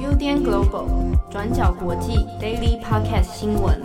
UDN Global 转角国际 Daily Podcast 新闻。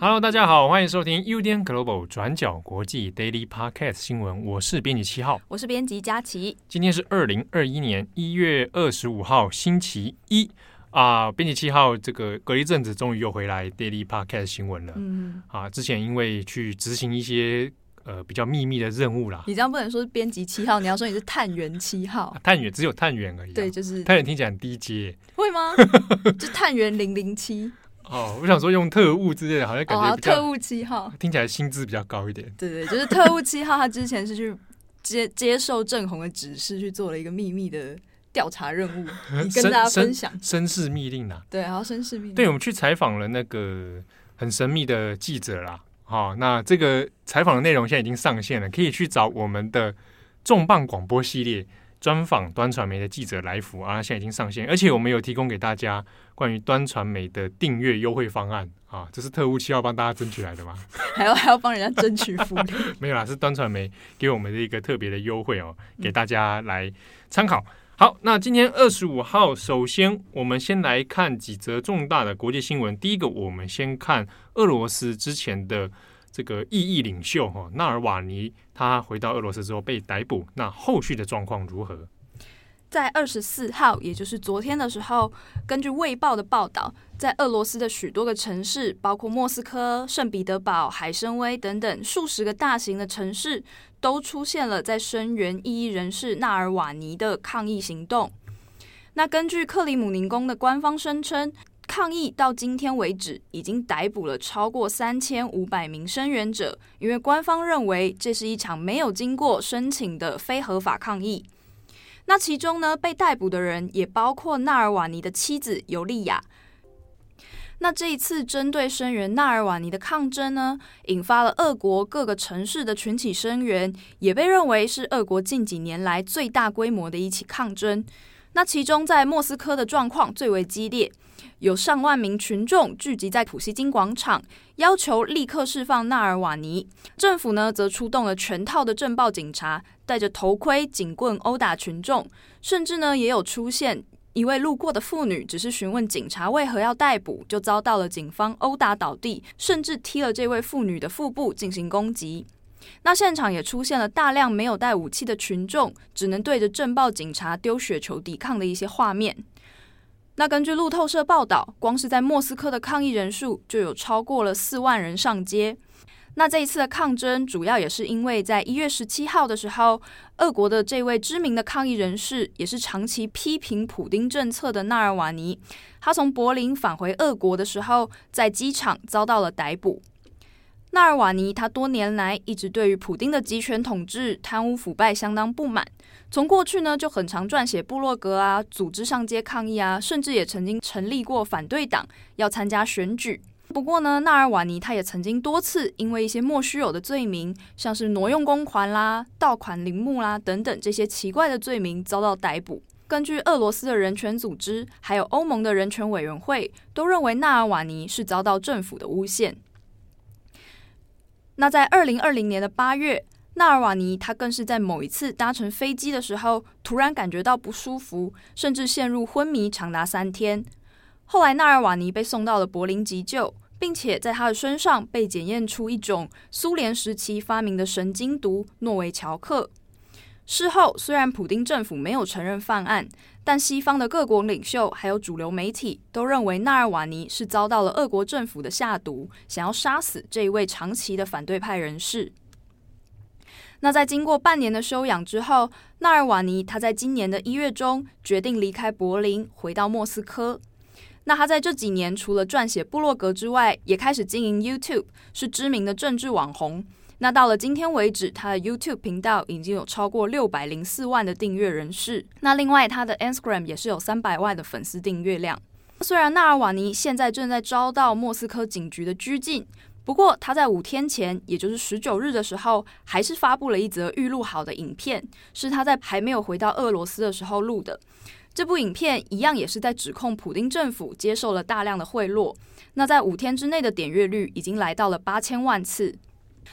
Hello，大家好，欢迎收听 UDN Global 转角国际 Daily Podcast 新闻。我是编辑七号，我是编辑佳琪。今天是二零二一年一月二十五号，星期一啊。编辑七号，这个隔一阵子终于又回来 Daily Podcast 新闻了。嗯啊，之前因为去执行一些。呃，比较秘密的任务啦。你这样不能说是编辑七号，你要说你是探员七号。啊、探员只有探员而已、啊。对，就是探员听起来很低阶。会吗？就探员零零七。哦，我想说用特务之类的，好像感觉、哦、特务七号听起来薪资比较高一点。对对，就是特务七号，他之前是去接接受郑红的指示，去做了一个秘密的调查任务，你跟大家分享绅士密令啊。对，然后绅士密令。对，我们去采访了那个很神秘的记者啦。好，那这个采访的内容现在已经上线了，可以去找我们的重磅广播系列专访端传媒的记者来福啊，现在已经上线，而且我们有提供给大家关于端传媒的订阅优惠方案啊，这是特务七号帮大家争取来的吗？还要还要帮人家争取福利？没有啦，是端传媒给我们的一个特别的优惠哦，给大家来参考。好，那今天二十五号，首先我们先来看几则重大的国际新闻。第一个，我们先看俄罗斯之前的这个异议领袖哈纳尔瓦尼，他回到俄罗斯之后被逮捕，那后续的状况如何？在二十四号，也就是昨天的时候，根据《卫报》的报道，在俄罗斯的许多个城市，包括莫斯科、圣彼得堡、海参崴等等数十个大型的城市，都出现了在声援异议人士纳尔瓦尼的抗议行动。那根据克里姆林宫的官方声称，抗议到今天为止，已经逮捕了超过三千五百名声援者，因为官方认为这是一场没有经过申请的非合法抗议。那其中呢，被逮捕的人也包括纳尔瓦尼的妻子尤利亚。那这一次针对声援纳尔瓦尼的抗争呢，引发了俄国各个城市的群体声援，也被认为是俄国近几年来最大规模的一起抗争。那其中在莫斯科的状况最为激烈，有上万名群众聚集在普希金广场，要求立刻释放纳尔瓦尼。政府呢，则出动了全套的镇暴警察。戴着头盔、警棍殴打群众，甚至呢也有出现一位路过的妇女，只是询问警察为何要逮捕，就遭到了警方殴打倒地，甚至踢了这位妇女的腹部进行攻击。那现场也出现了大量没有带武器的群众，只能对着镇暴警察丢雪球抵抗的一些画面。那根据路透社报道，光是在莫斯科的抗议人数就有超过了四万人上街。那这一次的抗争，主要也是因为在一月十七号的时候，俄国的这位知名的抗议人士，也是长期批评普丁政策的纳尔瓦尼，他从柏林返回俄国的时候，在机场遭到了逮捕。纳尔瓦尼他多年来一直对于普丁的集权统治、贪污腐败相当不满，从过去呢就很常撰写部落格啊，组织上街抗议啊，甚至也曾经成立过反对党，要参加选举。不过呢，纳尔瓦尼他也曾经多次因为一些莫须有的罪名，像是挪用公款啦、盗款陵墓啦等等这些奇怪的罪名遭到逮捕。根据俄罗斯的人权组织，还有欧盟的人权委员会，都认为纳尔瓦尼是遭到政府的诬陷。那在二零二零年的八月，纳尔瓦尼他更是在某一次搭乘飞机的时候，突然感觉到不舒服，甚至陷入昏迷长达三天。后来，纳尔瓦尼被送到了柏林急救，并且在他的身上被检验出一种苏联时期发明的神经毒诺维乔克。事后，虽然普丁政府没有承认犯案，但西方的各国领袖还有主流媒体都认为纳尔瓦尼是遭到了俄国政府的下毒，想要杀死这一位长期的反对派人士。那在经过半年的休养之后，纳尔瓦尼他在今年的一月中决定离开柏林，回到莫斯科。那他在这几年除了撰写部落格之外，也开始经营 YouTube，是知名的政治网红。那到了今天为止，他的 YouTube 频道已经有超过六百零四万的订阅人士。那另外，他的 Instagram 也是有三百万的粉丝订阅量。虽然纳尔瓦尼现在正在遭到莫斯科警局的拘禁，不过他在五天前，也就是十九日的时候，还是发布了一则预录好的影片，是他在还没有回到俄罗斯的时候录的。这部影片一样也是在指控普丁政府接受了大量的贿赂。那在五天之内的点阅率已经来到了八千万次。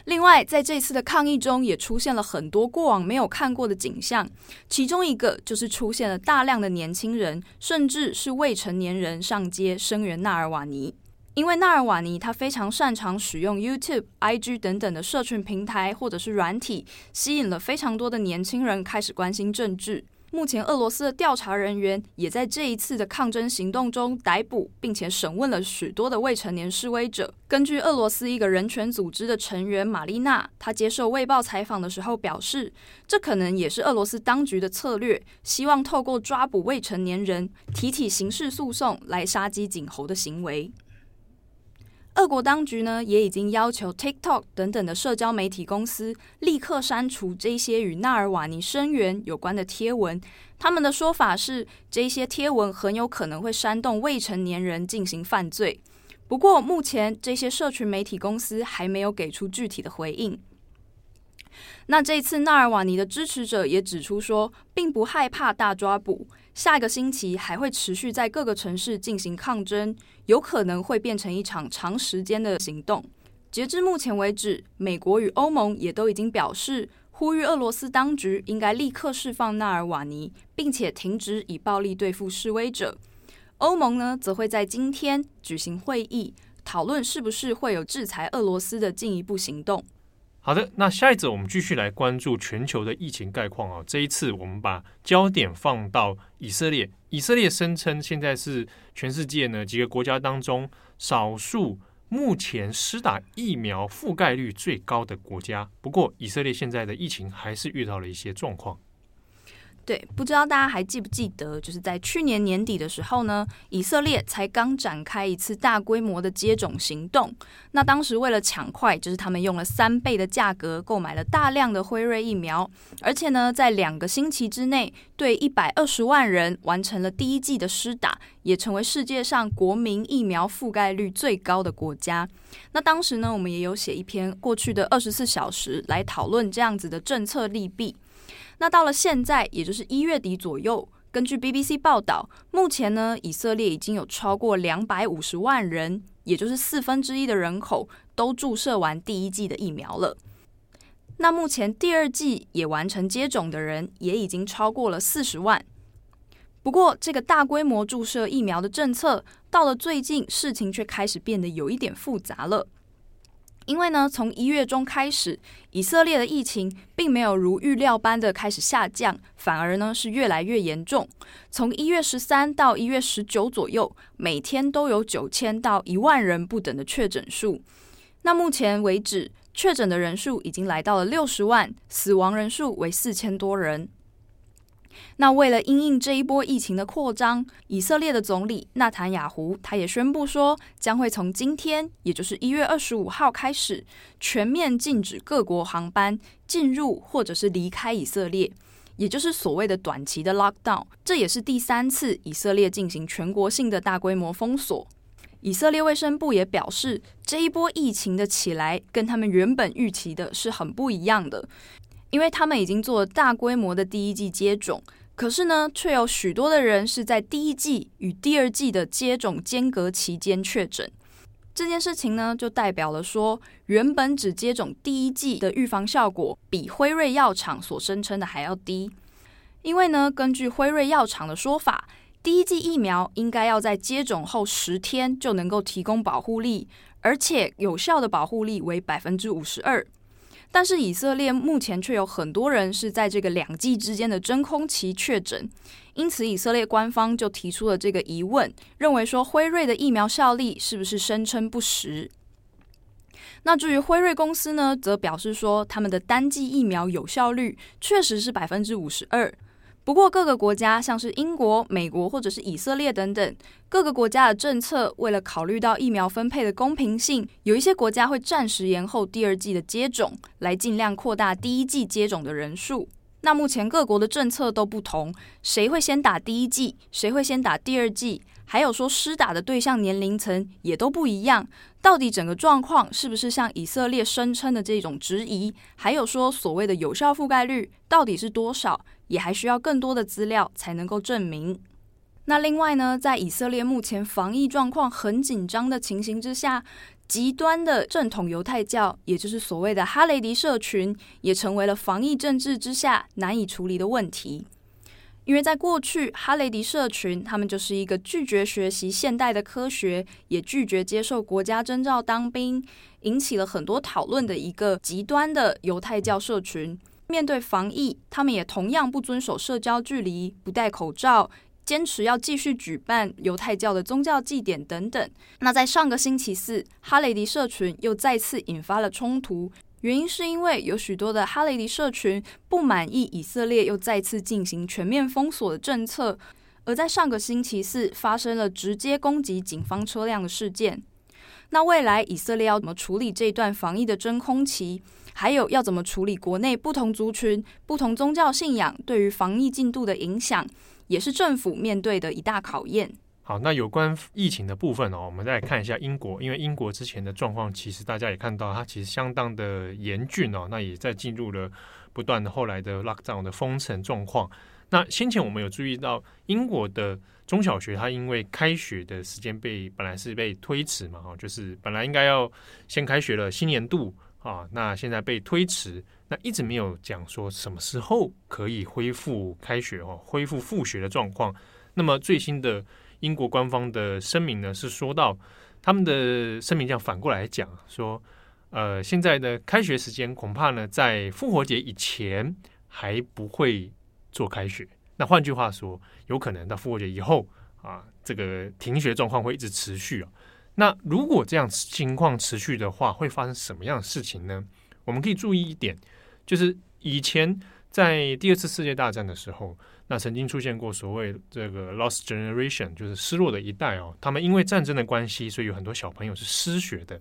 另外，在这次的抗议中，也出现了很多过往没有看过的景象，其中一个就是出现了大量的年轻人，甚至是未成年人上街声援纳尔瓦尼。因为纳尔瓦尼他非常擅长使用 YouTube、IG 等等的社群平台或者是软体，吸引了非常多的年轻人开始关心政治。目前，俄罗斯的调查人员也在这一次的抗争行动中逮捕并且审问了许多的未成年示威者。根据俄罗斯一个人权组织的成员玛丽娜，她接受《卫报》采访的时候表示，这可能也是俄罗斯当局的策略，希望透过抓捕未成年人，提起刑事诉讼来杀鸡儆猴的行为。俄国当局呢，也已经要求 TikTok 等等的社交媒体公司立刻删除这些与纳尔瓦尼声援有关的贴文。他们的说法是，这些贴文很有可能会煽动未成年人进行犯罪。不过，目前这些社群媒体公司还没有给出具体的回应。那这次纳尔瓦尼的支持者也指出说，并不害怕大抓捕。下一个星期还会持续在各个城市进行抗争，有可能会变成一场长时间的行动。截至目前为止，美国与欧盟也都已经表示，呼吁俄罗斯当局应该立刻释放纳尔瓦尼，并且停止以暴力对付示威者。欧盟呢，则会在今天举行会议，讨论是不是会有制裁俄罗斯的进一步行动。好的，那下一则我们继续来关注全球的疫情概况啊。这一次我们把焦点放到以色列，以色列声称现在是全世界呢几个国家当中少数目前施打疫苗覆盖率最高的国家。不过，以色列现在的疫情还是遇到了一些状况。对，不知道大家还记不记得，就是在去年年底的时候呢，以色列才刚展开一次大规模的接种行动。那当时为了抢快，就是他们用了三倍的价格购买了大量的辉瑞疫苗，而且呢，在两个星期之内，对一百二十万人完成了第一剂的施打，也成为世界上国民疫苗覆盖率最高的国家。那当时呢，我们也有写一篇过去的二十四小时来讨论这样子的政策利弊。那到了现在，也就是一月底左右，根据 BBC 报道，目前呢，以色列已经有超过两百五十万人，也就是四分之一的人口，都注射完第一剂的疫苗了。那目前第二剂也完成接种的人，也已经超过了四十万。不过，这个大规模注射疫苗的政策，到了最近，事情却开始变得有一点复杂了。因为呢，从一月中开始，以色列的疫情并没有如预料般的开始下降，反而呢是越来越严重。从一月十三到一月十九左右，每天都有九千到一万人不等的确诊数。那目前为止，确诊的人数已经来到了六十万，死亡人数为四千多人。那为了因应这一波疫情的扩张，以色列的总理纳坦雅胡他也宣布说，将会从今天，也就是一月二十五号开始，全面禁止各国航班进入或者是离开以色列，也就是所谓的短期的 lockdown。这也是第三次以色列进行全国性的大规模封锁。以色列卫生部也表示，这一波疫情的起来跟他们原本预期的是很不一样的。因为他们已经做了大规模的第一季接种，可是呢，却有许多的人是在第一季与第二季的接种间隔期间确诊。这件事情呢，就代表了说，原本只接种第一剂的预防效果比辉瑞药厂所声称的还要低。因为呢，根据辉瑞药厂的说法，第一剂疫苗应该要在接种后十天就能够提供保护力，而且有效的保护力为百分之五十二。但是以色列目前却有很多人是在这个两剂之间的真空期确诊，因此以色列官方就提出了这个疑问，认为说辉瑞的疫苗效力是不是声称不实？那至于辉瑞公司呢，则表示说他们的单剂疫苗有效率确实是百分之五十二。不过，各个国家像是英国、美国或者是以色列等等，各个国家的政策为了考虑到疫苗分配的公平性，有一些国家会暂时延后第二季的接种，来尽量扩大第一季接种的人数。那目前各国的政策都不同，谁会先打第一剂，谁会先打第二剂，还有说施打的对象年龄层也都不一样。到底整个状况是不是像以色列声称的这种质疑？还有说所谓的有效覆盖率到底是多少？也还需要更多的资料才能够证明。那另外呢，在以色列目前防疫状况很紧张的情形之下，极端的正统犹太教，也就是所谓的哈雷迪社群，也成为了防疫政治之下难以处理的问题。因为在过去，哈雷迪社群他们就是一个拒绝学习现代的科学，也拒绝接受国家征召当兵，引起了很多讨论的一个极端的犹太教社群。面对防疫，他们也同样不遵守社交距离，不戴口罩。坚持要继续举办犹太教的宗教祭典等等。那在上个星期四，哈雷迪社群又再次引发了冲突，原因是因为有许多的哈雷迪社群不满意以色列又再次进行全面封锁的政策，而在上个星期四发生了直接攻击警方车辆的事件。那未来以色列要怎么处理这段防疫的真空期？还有要怎么处理国内不同族群、不同宗教信仰对于防疫进度的影响？也是政府面对的一大考验。好，那有关疫情的部分哦，我们再来看一下英国，因为英国之前的状况，其实大家也看到，它其实相当的严峻哦。那也在进入了不断的后来的 lockdown 的封城状况。那先前我们有注意到，英国的中小学它因为开学的时间被本来是被推迟嘛，哈，就是本来应该要先开学了，新年度啊，那现在被推迟。那一直没有讲说什么时候可以恢复开学哦，恢复复学的状况。那么最新的英国官方的声明呢，是说到他们的声明这样反过来讲说，呃，现在的开学时间恐怕呢在复活节以前还不会做开学。那换句话说，有可能到复活节以后啊，这个停学状况会一直持续啊。那如果这样情况持续的话，会发生什么样的事情呢？我们可以注意一点。就是以前在第二次世界大战的时候，那曾经出现过所谓这个 lost generation，就是失落的一代哦。他们因为战争的关系，所以有很多小朋友是失学的。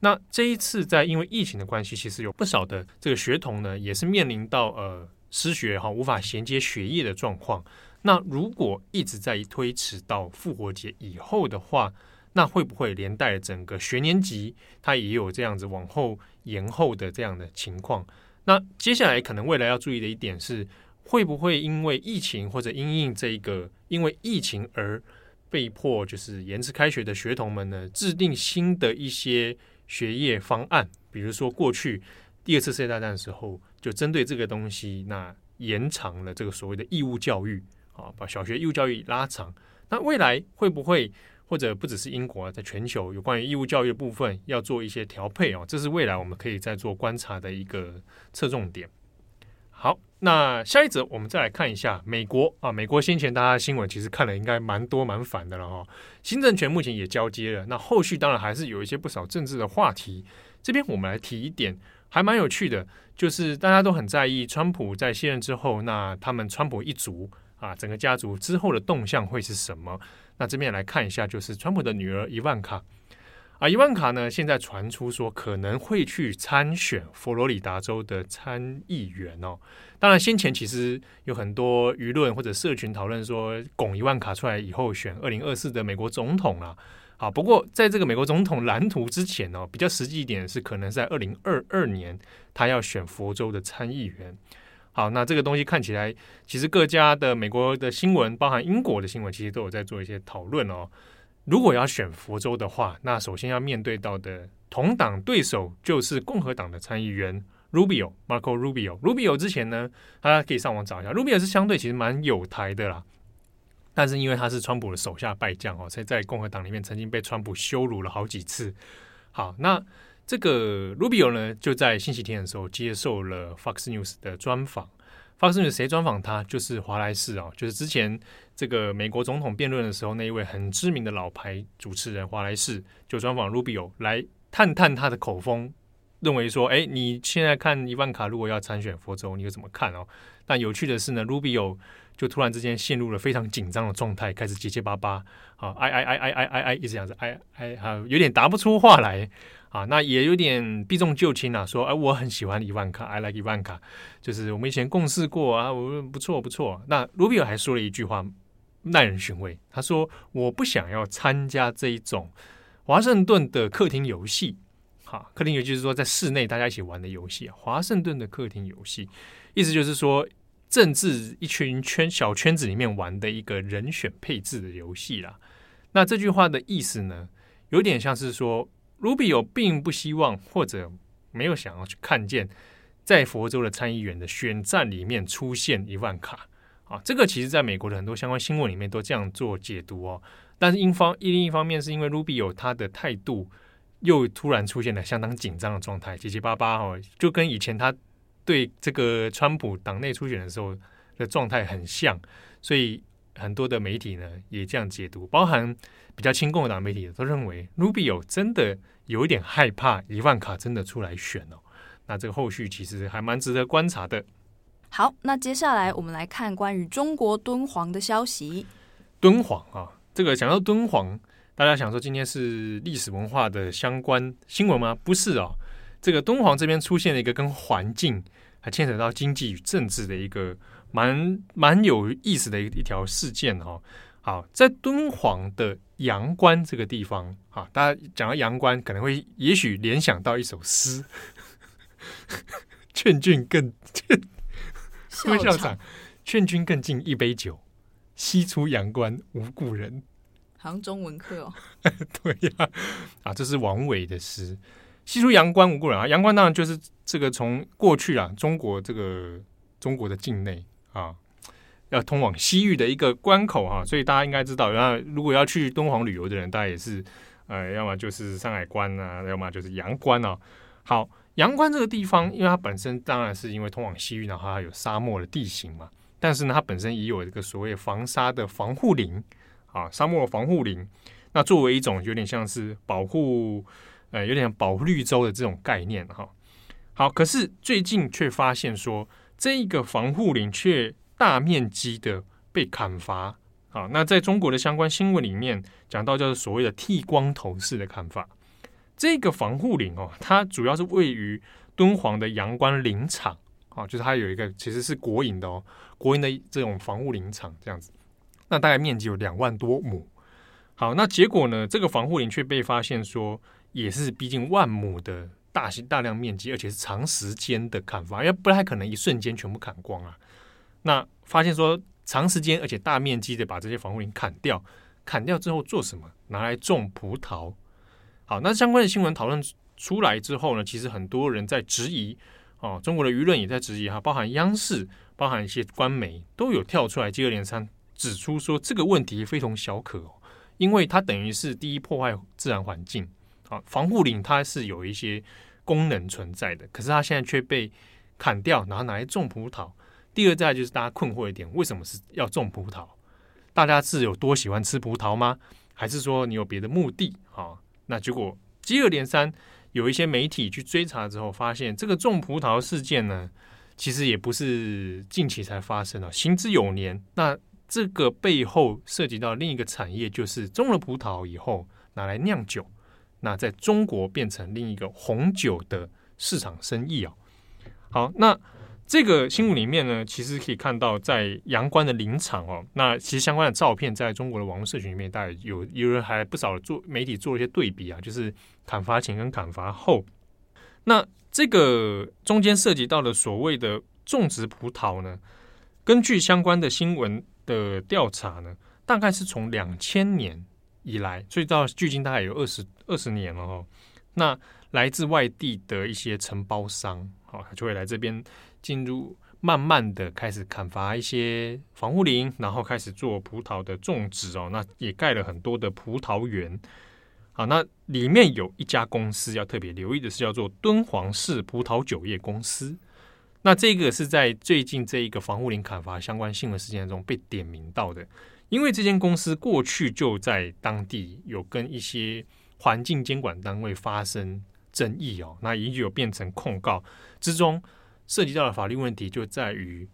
那这一次在因为疫情的关系，其实有不少的这个学童呢，也是面临到呃失学哈，无法衔接学业的状况。那如果一直在推迟到复活节以后的话，那会不会连带整个学年级它也有这样子往后延后的这样的情况？那接下来可能未来要注意的一点是，会不会因为疫情或者因应这个因为疫情而被迫就是延迟开学的学童们呢，制定新的一些学业方案？比如说过去第二次世界大战的时候，就针对这个东西，那延长了这个所谓的义务教育啊，把小学义务教育拉长。那未来会不会？或者不只是英国，在全球有关于义务教育的部分要做一些调配哦，这是未来我们可以再做观察的一个侧重点。好，那下一则我们再来看一下美国啊，美国先前大家新闻其实看了应该蛮多蛮烦的了哈，新政权目前也交接了，那后续当然还是有一些不少政治的话题。这边我们来提一点，还蛮有趣的，就是大家都很在意川普在卸任之后，那他们川普一族啊，整个家族之后的动向会是什么？那这边来看一下，就是川普的女儿伊万卡啊，伊万卡呢，现在传出说可能会去参选佛罗里达州的参议员哦。当然，先前其实有很多舆论或者社群讨论说，拱伊万卡出来以后选二零二四的美国总统啊。好，不过在这个美国总统蓝图之前哦，比较实际一点是，可能在二零二二年他要选佛州的参议员。好，那这个东西看起来，其实各家的美国的新闻，包含英国的新闻，其实都有在做一些讨论哦。如果要选佛州的话，那首先要面对到的同党对手就是共和党的参议员 Rubio，Marco Rubio。Rubio 之前呢，大家可以上网找一下，Rubio 是相对其实蛮有台的啦，但是因为他是川普的手下败将哦，所以在共和党里面曾经被川普羞辱了好几次。好，那。这个 Rubio 呢，就在星期天的时候接受了 Fox News 的专访。Fox News 谁专访他？就是华莱士哦，就是之前这个美国总统辩论的时候那一位很知名的老牌主持人华莱士，就专访 Rubio 来探探他的口风，认为说，哎，你现在看伊万卡如果要参选佛州，你会怎么看哦？但有趣的是呢，Rubio 就突然之间陷入了非常紧张的状态，开始结结巴巴，啊，哎哎哎哎哎哎，一直这样子，哎哎，啊，有点答不出话来。啊，那也有点避重就轻啊，说哎，我很喜欢伊万卡，I like 伊万卡，就是我们以前共事过啊，我说不错不错。那卢比尔还说了一句话耐人寻味，他说我不想要参加这一种华盛顿的客厅游戏，哈，客厅游戏就是说在室内大家一起玩的游戏啊，华盛顿的客厅游戏，意思就是说政治一群圈小圈子里面玩的一个人选配置的游戏啦。那这句话的意思呢，有点像是说。Rubio 并不希望或者没有想要去看见在佛州的参议员的选战里面出现伊万卡啊，这个其实在美国的很多相关新闻里面都这样做解读哦。但是，一方一另一方面是因为 Rubio 他的态度又突然出现了相当紧张的状态，结结巴巴哦，就跟以前他对这个川普党内初选的时候的状态很像，所以很多的媒体呢也这样解读，包含比较亲共和党媒体都认为 Rubio 真的有一点害怕伊万卡真的出来选哦。那这个后续其实还蛮值得观察的。好，那接下来我们来看关于中国敦煌的消息。敦煌啊。这个讲到敦煌，大家想说今天是历史文化的相关新闻吗？不是哦，这个敦煌这边出现了一个跟环境还牵扯到经济与政治的一个蛮蛮有意思的一一条事件哦。好，在敦煌的阳关这个地方啊，大家讲到阳关，可能会也许联想到一首诗：“ 劝君更劝，校长，劝君更尽一杯酒。”西出阳关无故人，好像中文课哦。对呀、啊，啊，这是王维的诗。西出阳关无故人啊，阳关当然就是这个从过去啊，中国这个中国的境内啊，要通往西域的一个关口哈、所以大家应该知道，然后如果要去敦煌旅游的人，大家也是呃，要么就是山海关啊，要么就是阳关啊。好，阳关这个地方，因为它本身当然是因为通往西域，然后它有沙漠的地形嘛。但是呢，它本身也有一个所谓防沙的防护林啊，沙漠防护林。那作为一种有点像是保护，呃，有点保护绿洲的这种概念哈。好，可是最近却发现说，这一个防护林却大面积的被砍伐啊。那在中国的相关新闻里面讲到，就是所谓的剃光头式的砍伐。这个防护林哦，它主要是位于敦煌的阳关林场。啊，就是它有一个其实是国营的哦，国营的这种防护林场这样子，那大概面积有两万多亩。好，那结果呢，这个防护林却被发现说也是逼近万亩的大型大量面积，而且是长时间的砍伐，因为不太可能一瞬间全部砍光啊。那发现说长时间而且大面积的把这些防护林砍掉，砍掉之后做什么？拿来种葡萄。好，那相关的新闻讨论出来之后呢，其实很多人在质疑。哦，中国的舆论也在质疑哈，包含央视、包含一些官媒都有跳出来接二连三指出说这个问题非同小可，因为它等于是第一破坏自然环境啊，防护林它是有一些功能存在的，可是它现在却被砍掉，然后拿来种葡萄。第二再就是大家困惑一点，为什么是要种葡萄？大家是有多喜欢吃葡萄吗？还是说你有别的目的啊？那结果接二连三。有一些媒体去追查之后，发现这个种葡萄事件呢，其实也不是近期才发生的，行之有年。那这个背后涉及到另一个产业，就是种了葡萄以后拿来酿酒，那在中国变成另一个红酒的市场生意啊。好，那这个新闻里面呢，其实可以看到在阳关的林场哦，那其实相关的照片在中国的网络社群里面，大概有有人还不少做媒体做了一些对比啊，就是。砍伐前跟砍伐后，那这个中间涉及到的所谓的种植葡萄呢，根据相关的新闻的调查呢，大概是从两千年以来，所以到距今大概有二十二十年了哦。那来自外地的一些承包商，好，就会来这边进入，慢慢的开始砍伐一些防护林，然后开始做葡萄的种植哦。那也盖了很多的葡萄园。好，那里面有一家公司要特别留意的是，叫做敦煌市葡萄酒业公司。那这个是在最近这一个防护林砍伐相关新闻事件中被点名到的，因为这间公司过去就在当地有跟一些环境监管单位发生争议哦，那已经有变成控告之中，涉及到的法律问题就在于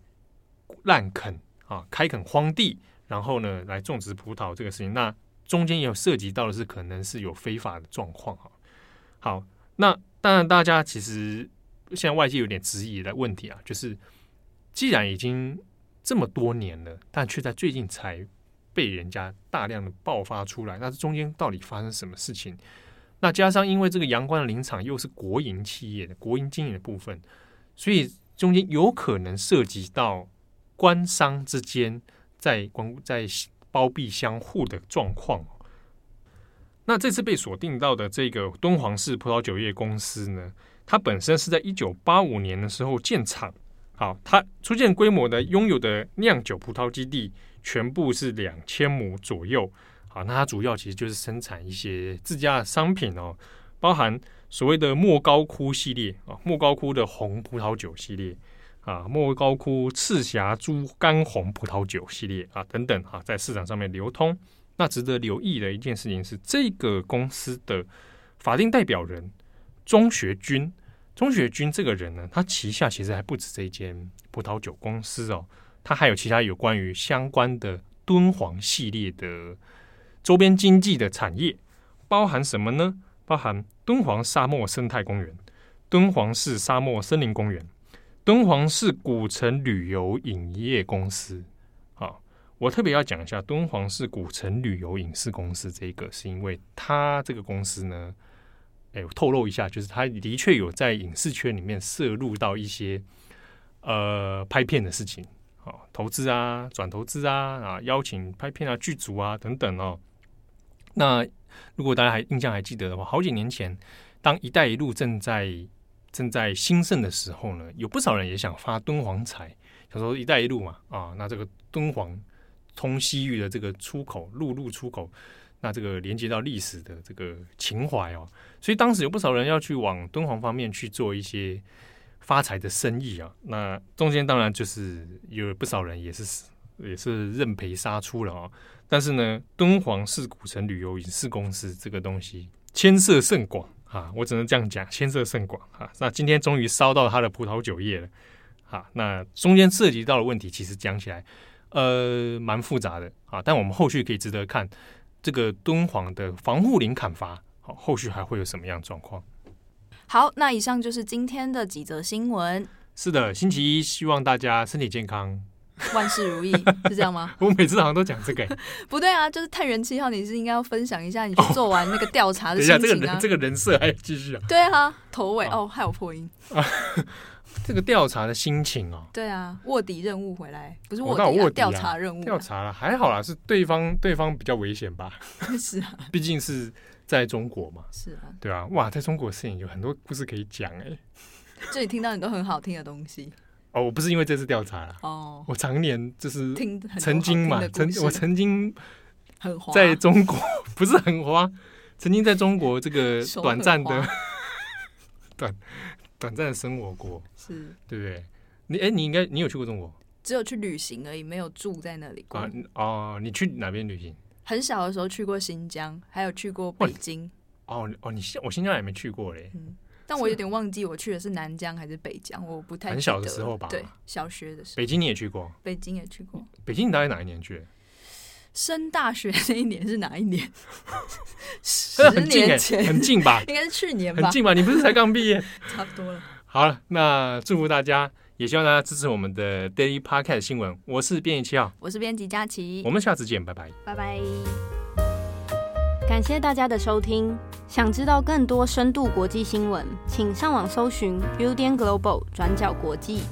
滥垦啊，开垦荒地，然后呢来种植葡萄这个事情。那中间也有涉及到的是，可能是有非法的状况哈。好，那当然，大家其实现在外界有点质疑的问题啊，就是既然已经这么多年了，但却在最近才被人家大量的爆发出来，那这中间到底发生什么事情？那加上因为这个阳光的林场又是国营企业的国营经营的部分，所以中间有可能涉及到官商之间在官在。包庇相互的状况，那这次被锁定到的这个敦煌市葡萄酒业公司呢，它本身是在一九八五年的时候建厂。好，它初建规模的拥有的酿酒葡萄基地全部是两千亩左右。好，那它主要其实就是生产一些自家的商品哦，包含所谓的莫高窟系列啊，莫高窟的红葡萄酒系列啊，莫高窟赤霞珠干红葡萄酒系列啊等等啊，在市场上面流通。那值得留意的一件事情是，这个公司的法定代表人钟学军，钟学军这个人呢，他旗下其实还不止这一间葡萄酒公司哦，他还有其他有关于相关的敦煌系列的周边经济的产业，包含什么呢？包含敦煌沙漠生态公园、敦煌市沙漠森林公园、敦煌市古城旅游影业公司。我特别要讲一下敦煌市古城旅游影视公司这个，是因为它这个公司呢，哎，透露一下，就是它的确有在影视圈里面涉入到一些呃拍片的事情，投资啊，转投资啊，啊，邀请拍片啊，剧组啊等等哦。那如果大家还印象还记得的话，好几年前，当“一带一路”正在正在兴盛的时候呢，有不少人也想发敦煌财，想说“一带一路”嘛，啊，那这个敦煌。通西域的这个出口，陆路出口，那这个连接到历史的这个情怀哦，所以当时有不少人要去往敦煌方面去做一些发财的生意啊。那中间当然就是有不少人也是死也是认赔杀出了啊。但是呢，敦煌市古城旅游影视公司这个东西牵涉甚广啊，我只能这样讲，牵涉甚广啊。那今天终于烧到他的葡萄酒业了，啊，那中间涉及到的问题，其实讲起来。呃，蛮复杂的啊，但我们后续可以值得看这个敦煌的防护林砍伐，好，后续还会有什么样状况？好，那以上就是今天的几则新闻。是的，星期一，希望大家身体健康，万事如意，是这样吗？我每次好像都讲这个，不对啊，就是探员七号，你是应该要分享一下你去做完那个调查的心情啊。等一下，这个人这个人设还要继续啊？对啊，头尾哦，还有破音。啊。这个调查的心情哦，对啊，卧底任务回来。不是卧底、调、啊、查任务、啊，调查了还好啦，是对方对方比较危险吧？是啊，毕竟是在中国嘛，是啊，对啊，哇，在中国摄影有很多故事可以讲哎，这里听到很多很好听的东西哦，我不是因为这次调查了哦，我常年就是听曾经嘛，曾我曾经很花，在中国 不是很花，曾经在中国这个短暂的 短。短暂的生活过，是对不对？你哎，你应该你有去过中国？只有去旅行而已，没有住在那里过。啊哦，你去哪边旅行？很小的时候去过新疆，还有去过北京。哦哦，你新我新疆也没去过嘞。嗯，但我有点忘记我去的是南疆还是北疆，我不太。很小的时候吧？对，小学的时候。北京你也去过？北京也去过。北京你大概哪一年去？升大学那一年是哪一年？十年前，很近吧？应该是去年吧？很近吧？你不是才刚毕业？差不多了。好了，那祝福大家，也希望大家支持我们的 Daily Podcast 新闻。我是编辑七号，我是编辑佳琪，我们下次见，拜拜，拜拜。感谢大家的收听。想知道更多深度国际新闻，请上网搜寻 Udan Global 转角国际。